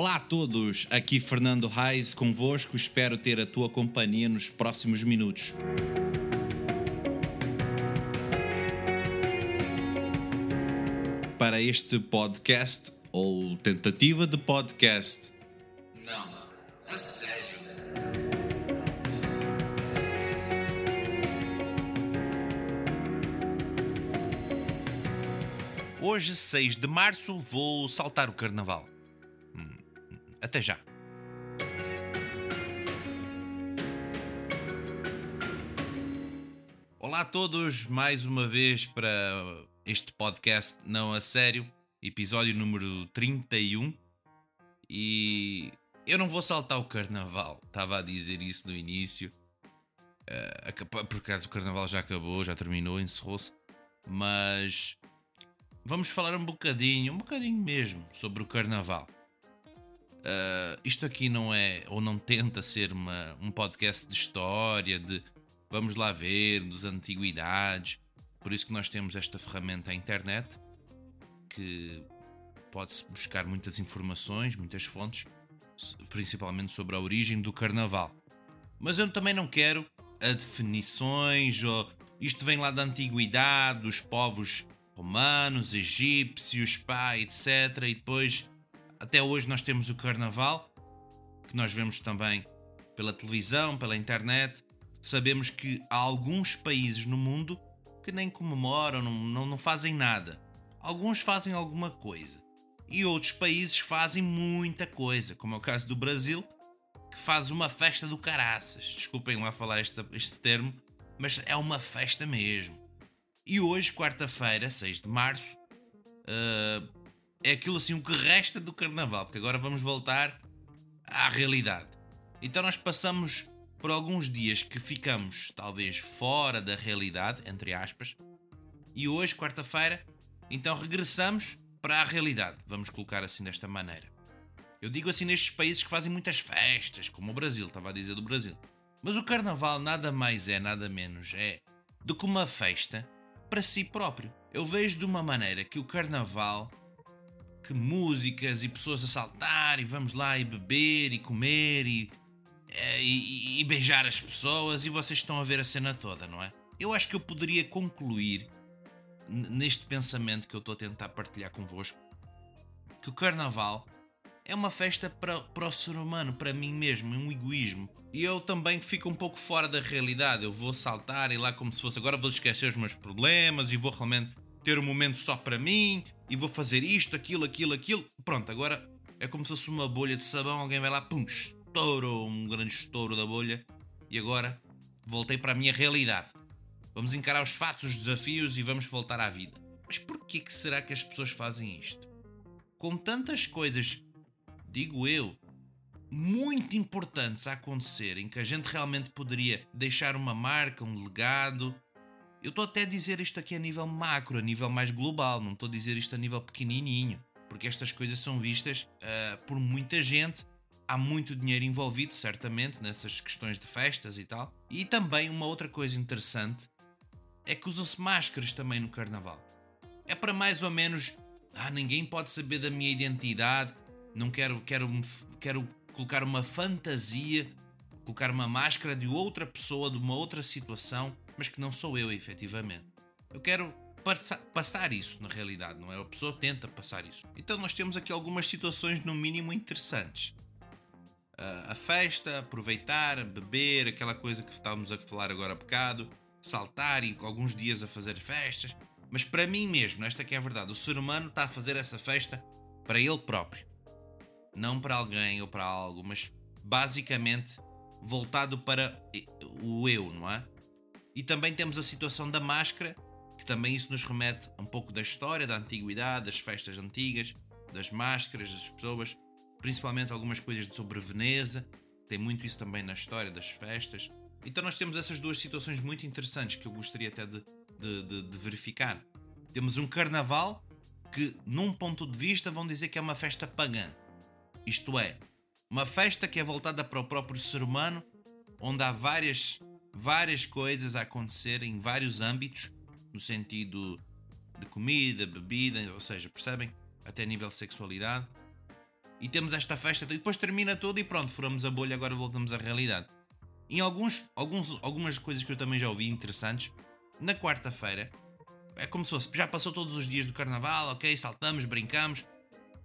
Olá a todos, aqui Fernando Reis convosco, espero ter a tua companhia nos próximos minutos. Para este podcast, ou tentativa de podcast. Não, a sério. Hoje, 6 de março, vou saltar o carnaval. Até já. Olá a todos, mais uma vez para este podcast Não a Sério, episódio número 31. E eu não vou saltar o carnaval, estava a dizer isso no início. Eh, acaba- por acaso o carnaval já acabou, já terminou, encerrou-se. Mas vamos falar um bocadinho, um bocadinho mesmo, sobre o carnaval. Uh, isto aqui não é, ou não tenta ser uma, um podcast de história, de vamos lá ver, dos antiguidades. Por isso que nós temos esta ferramenta, a internet, que pode-se buscar muitas informações, muitas fontes, principalmente sobre a origem do carnaval. Mas eu também não quero a definições ou isto vem lá da antiguidade, dos povos romanos, egípcios, pá, etc. E depois, até hoje, nós temos o carnaval, que nós vemos também pela televisão, pela internet. Sabemos que há alguns países no mundo que nem comemoram, não, não, não fazem nada. Alguns fazem alguma coisa. E outros países fazem muita coisa, como é o caso do Brasil, que faz uma festa do caraças. Desculpem lá falar esta- este termo, mas é uma festa mesmo. E hoje, quarta-feira, 6 de março, ah, é aquilo assim o que resta do carnaval, porque agora vamos voltar à realidade. Então nós passamos por alguns dias que ficamos talvez fora da realidade, entre aspas, e hoje, quarta-feira, então regressamos para a realidade, vamos colocar assim desta maneira. Eu digo assim nestes países que fazem muitas festas, como o Brasil, estava a dizer do Brasil. Mas o carnaval nada mais é, nada menos é do que uma festa para si próprio. Eu vejo de uma maneira que o carnaval, que músicas e pessoas a saltar e vamos lá e beber e comer e, eh, e, e beijar as pessoas e vocês estão a ver a cena toda, não é? Eu acho que eu poderia concluir neste pensamento que eu estou a tentar partilhar convosco que o carnaval é uma festa para, para o ser humano, para mim mesmo, é um egoísmo. E eu também fico um pouco fora da realidade. Eu vou saltar e lá como se fosse agora vou esquecer os meus problemas e vou realmente ter um momento só para mim e vou fazer isto, aquilo, aquilo, aquilo. Pronto, agora é como se fosse uma bolha de sabão, alguém vai lá, pum, estouro, um grande estouro da bolha e agora voltei para a minha realidade. Vamos encarar os fatos, os desafios e vamos voltar à vida. Mas porquê que será que as pessoas fazem isto? Com tantas coisas digo eu, muito importantes a acontecer, em que a gente realmente poderia deixar uma marca, um legado. Eu estou até a dizer isto aqui a nível macro, a nível mais global, não estou a dizer isto a nível pequenininho, porque estas coisas são vistas ah, por muita gente. Há muito dinheiro envolvido, certamente, nessas questões de festas e tal. E também uma outra coisa interessante é que usam-se máscaras também no carnaval. É para mais ou menos. Ah, ninguém pode saber da minha identidade. Não quero, quero, quero colocar uma fantasia, colocar uma máscara de outra pessoa, de uma outra situação, mas que não sou eu, efetivamente. Eu quero passa- passar isso na realidade, não é? A pessoa tenta passar isso. Então nós temos aqui algumas situações, no mínimo, interessantes. Ah, a festa, aproveitar, beber, aquela coisa que estávamos a falar agora há bocado, saltar e alguns dias a fazer festas. Mas para mim mesmo, esta que é a verdade, o ser humano está a fazer essa festa para ele próprio. Não para alguém ou para algo, mas basicamente voltado para o eu, não é? E também temos a situação da máscara, que também isso nos remete um pouco da história, da antiguidade, das festas antigas, das máscaras, das pessoas, principalmente algumas coisas sobre Veneza, tem muito isso também na história das festas. Então nós temos essas duas situações muito interessantes que eu gostaria até de, de, de- de verificar. Temos um carnaval que, num ponto de vista, vão dizer que é uma festa pagã. Isto é, uma festa que é voltada para o próprio ser humano, onde há várias, várias coisas a acontecer em vários âmbitos, no sentido de comida, bebida, ou seja, percebem? Até nível de sexualidade. e temos esta festa, e depois termina tudo e pronto, furamos a bolha, agora voltamos à realidade. Em alguns, alguns, algumas coisas que eu também já ouvi interessantes, na quarta-feira, é como se fosse, já passou todos os dias do carnaval, ok, saltamos, brincamos,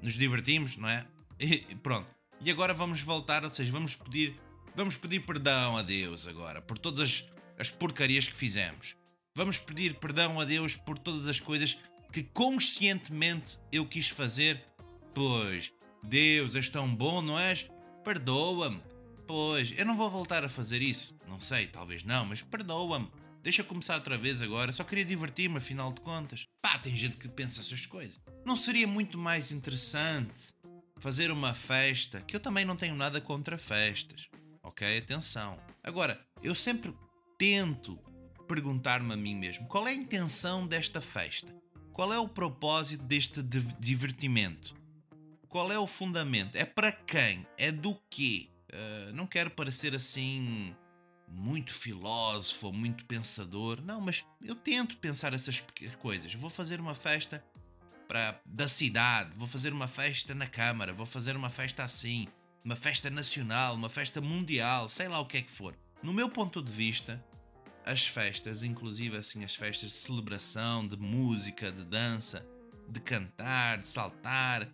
nos divertimos, não é? E pronto. E agora vamos voltar, ou seja, vamos pedir, vamos pedir perdão a Deus agora por todas as, as porcarias que fizemos. Vamos pedir perdão a Deus por todas as coisas que conscientemente eu quis fazer. Pois, Deus, és tão bom, não és? Perdoa-me. Pois, eu não vou voltar a fazer isso. Não sei, talvez não, mas perdoa-me. Deixa começar outra vez agora, só queria divertir-me, afinal de contas. Pá, tem gente que pensa essas coisas. Não seria muito mais interessante fazer uma festa, que eu também não tenho nada contra festas, ok? Atenção. Agora, eu sempre tento perguntar-me a mim mesmo qual é a intenção desta festa? Qual é o propósito deste divertimento? Qual é o fundamento? É para quem? É do quê? Uh, não quero parecer assim muito filósofo, muito pensador. Não, mas eu tento pensar essas coisas. Vou fazer uma festa para da cidade, vou fazer uma festa na Câmara, vou fazer uma festa assim, uma festa nacional, uma festa mundial, sei lá o que é que for. No meu ponto de vista, as festas, inclusive assim as festas de celebração, de música, de dança, de cantar, de saltar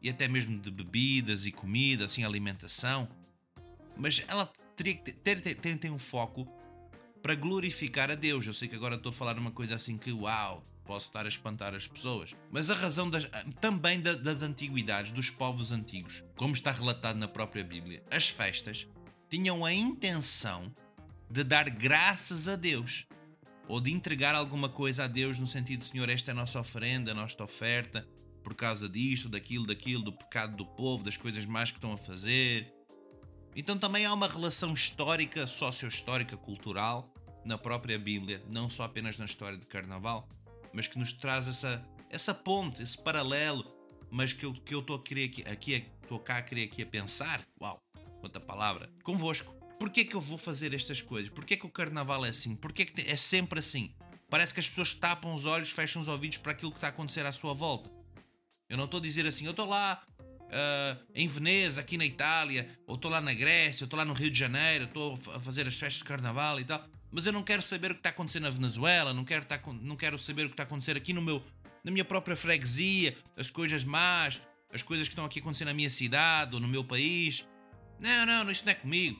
e até mesmo de bebidas e comida, assim alimentação, mas ela teria que ter, ter, ter, ter um foco para glorificar a Deus. Eu sei que agora estou a falar uma coisa assim que, uau, posso estar a espantar as pessoas. Mas a razão das, também da, das antiguidades, dos povos antigos, como está relatado na própria Bíblia, as festas tinham a intenção de dar graças a Deus ou de entregar alguma coisa a Deus no sentido, Senhor, esta é a nossa oferenda, a nossa oferta, por causa disto, daquilo, daquilo, do pecado do povo, das coisas más que estão a fazer. Então também há uma relação histórica, socio-histórica, cultural na própria Bíblia, não só apenas na história de Carnaval, mas que nos traz essa, essa ponte, esse paralelo, mas que eu que eu estou a querer aqui, aqui estou cá a querer aqui a pensar, uau, outra palavra, convosco. Porquê que eu vou fazer estas coisas? Porquê que o Carnaval é assim? Porquê que é sempre assim? Parece que as pessoas tapam os olhos, fecham os ouvidos para aquilo que está a acontecer à sua volta. Eu não estou a dizer assim, eu estou lá uh, em Veneza, aqui na Itália, ou estou lá na Grécia, ou estou lá no Rio de Janeiro, estou a fazer as festas de carnaval e tal, mas eu não quero saber o que está acontecendo na Venezuela, não quero, estar, não quero saber o que está a acontecer aqui no meu, na minha própria freguesia, as coisas más, as coisas que estão aqui acontecendo na minha cidade ou no meu país. Não, não, isto não é comigo.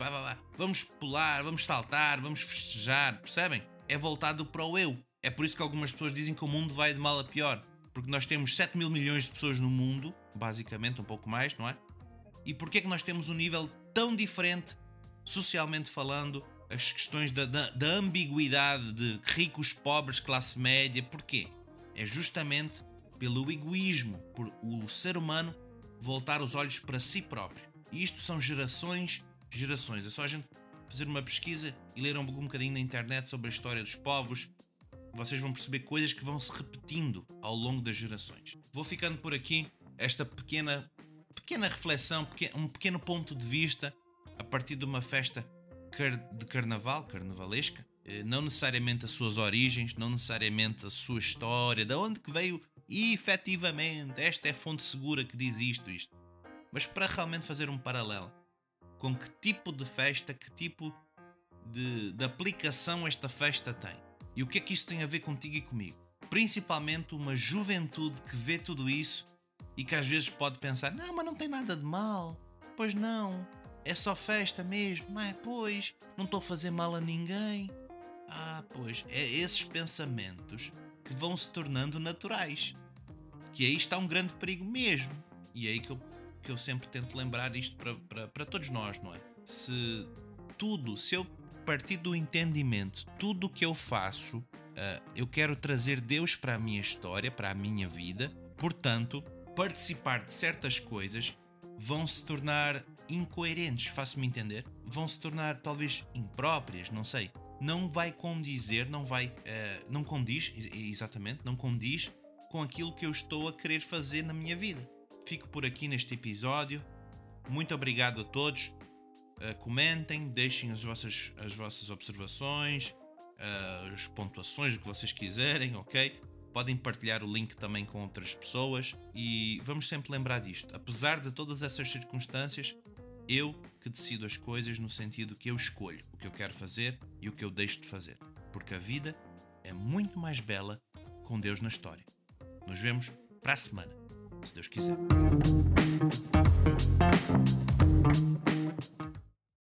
Vamos pular, vamos saltar, vamos festejar, percebem? É voltado para o eu. É por isso que algumas pessoas dizem que o mundo vai de mal a pior porque nós temos 7 mil milhões de pessoas no mundo, basicamente, um pouco mais, não é? E porquê é que nós temos um nível tão diferente, socialmente falando, as questões da, da, da ambiguidade de ricos, pobres, classe média, porquê? É justamente pelo egoísmo, por o ser humano voltar os olhos para si próprio. E isto são gerações, gerações. É só a gente fazer uma pesquisa e ler um bocadinho na internet sobre a história dos povos, vocês vão perceber coisas que vão se repetindo ao longo das gerações. Vou ficando por aqui esta pequena pequena reflexão, um pequeno ponto de vista a partir de uma festa de carnaval, carnavalesca, eh, não necessariamente as suas origens, não necessariamente a sua história, de onde que veio e efetivamente esta é a fonte segura que diz isto, isto. Mas para realmente fazer um paralelo com que tipo de festa, que tipo de, de aplicação esta festa tem. E o que é que isso tem a ver contigo e comigo? Principalmente uma juventude que vê tudo isso e que às vezes pode pensar: não, mas não tem nada de mal. Pois não, é só festa mesmo, não é? Pois, não estou a fazer mal a ninguém. Ah, pois, é esses pensamentos que vão se tornando naturais. Que aí está um grande perigo mesmo. E é aí que eu, que eu sempre tento lembrar isto para, todos nós, não é? Se tudo, se eu partir do entendimento, tudo o que eu faço, uh, eu quero trazer Deus para a minha história, para a minha vida. Portanto, participar de certas coisas vão se tornar incoerentes, faço-me entender? Vão se tornar talvez impróprias, não sei. Não vai condizer, não vai. Uh, não condiz, exatamente, não condiz com aquilo que eu estou a querer fazer na minha vida. Fico por aqui neste episódio. Muito obrigado a todos. Uh, comentem, deixem as vossas, as vossas observações, uh, as pontuações, o que vocês quiserem, ok? podem partilhar o link também com outras pessoas e vamos sempre lembrar disto. Apesar de todas essas circunstâncias, eu que decido as coisas no sentido que eu escolho o que eu quero fazer e o que eu deixo de fazer. Porque a vida é muito mais bela com Deus na história. Nos vemos para a semana, se Deus quiser.